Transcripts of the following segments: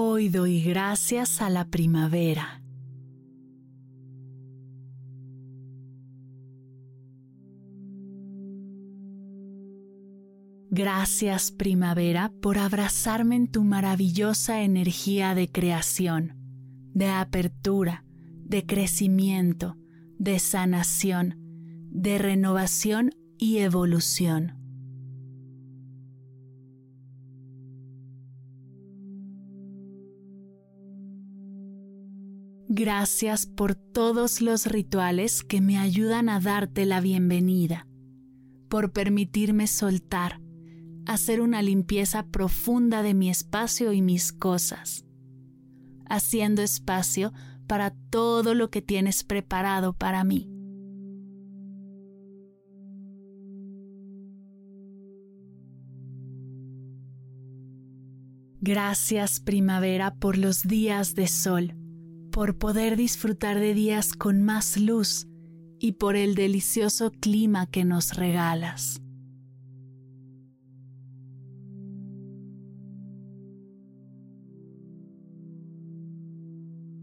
Hoy doy gracias a la primavera. Gracias primavera por abrazarme en tu maravillosa energía de creación, de apertura, de crecimiento, de sanación, de renovación y evolución. Gracias por todos los rituales que me ayudan a darte la bienvenida, por permitirme soltar, hacer una limpieza profunda de mi espacio y mis cosas, haciendo espacio para todo lo que tienes preparado para mí. Gracias primavera por los días de sol por poder disfrutar de días con más luz y por el delicioso clima que nos regalas.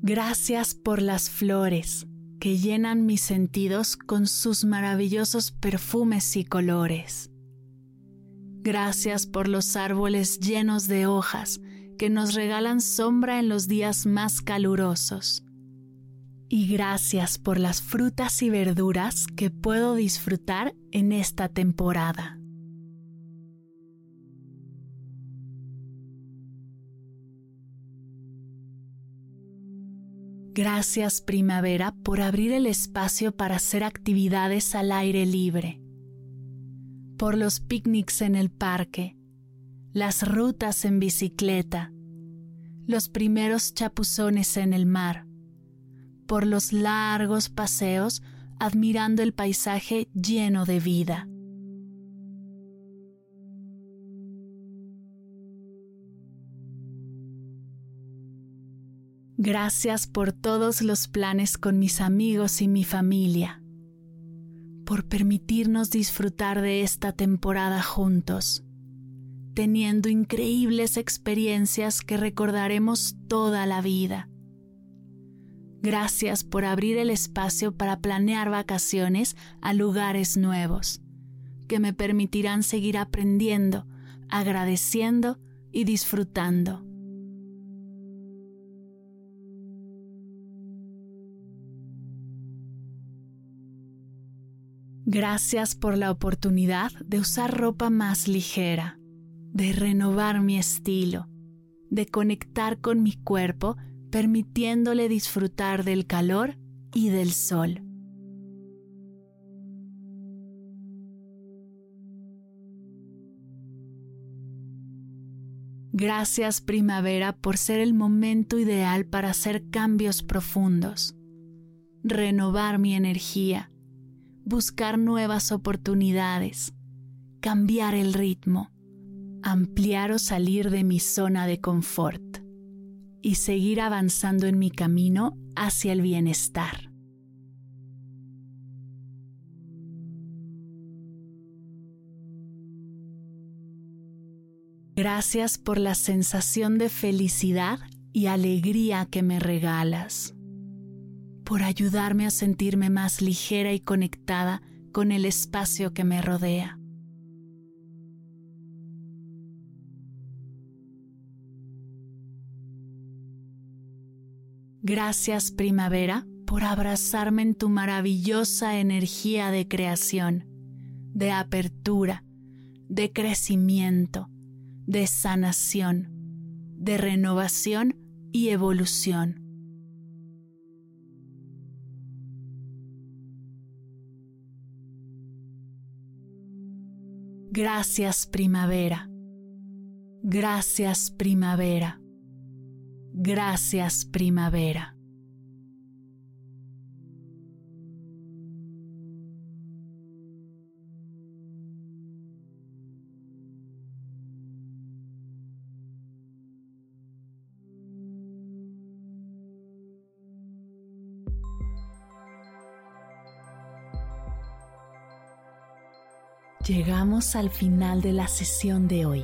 Gracias por las flores que llenan mis sentidos con sus maravillosos perfumes y colores. Gracias por los árboles llenos de hojas que nos regalan sombra en los días más calurosos. Y gracias por las frutas y verduras que puedo disfrutar en esta temporada. Gracias primavera por abrir el espacio para hacer actividades al aire libre, por los picnics en el parque, las rutas en bicicleta, los primeros chapuzones en el mar, por los largos paseos admirando el paisaje lleno de vida. Gracias por todos los planes con mis amigos y mi familia, por permitirnos disfrutar de esta temporada juntos teniendo increíbles experiencias que recordaremos toda la vida. Gracias por abrir el espacio para planear vacaciones a lugares nuevos, que me permitirán seguir aprendiendo, agradeciendo y disfrutando. Gracias por la oportunidad de usar ropa más ligera de renovar mi estilo, de conectar con mi cuerpo, permitiéndole disfrutar del calor y del sol. Gracias primavera por ser el momento ideal para hacer cambios profundos, renovar mi energía, buscar nuevas oportunidades, cambiar el ritmo ampliar o salir de mi zona de confort y seguir avanzando en mi camino hacia el bienestar. Gracias por la sensación de felicidad y alegría que me regalas, por ayudarme a sentirme más ligera y conectada con el espacio que me rodea. Gracias primavera por abrazarme en tu maravillosa energía de creación, de apertura, de crecimiento, de sanación, de renovación y evolución. Gracias primavera. Gracias primavera. Gracias primavera. Llegamos al final de la sesión de hoy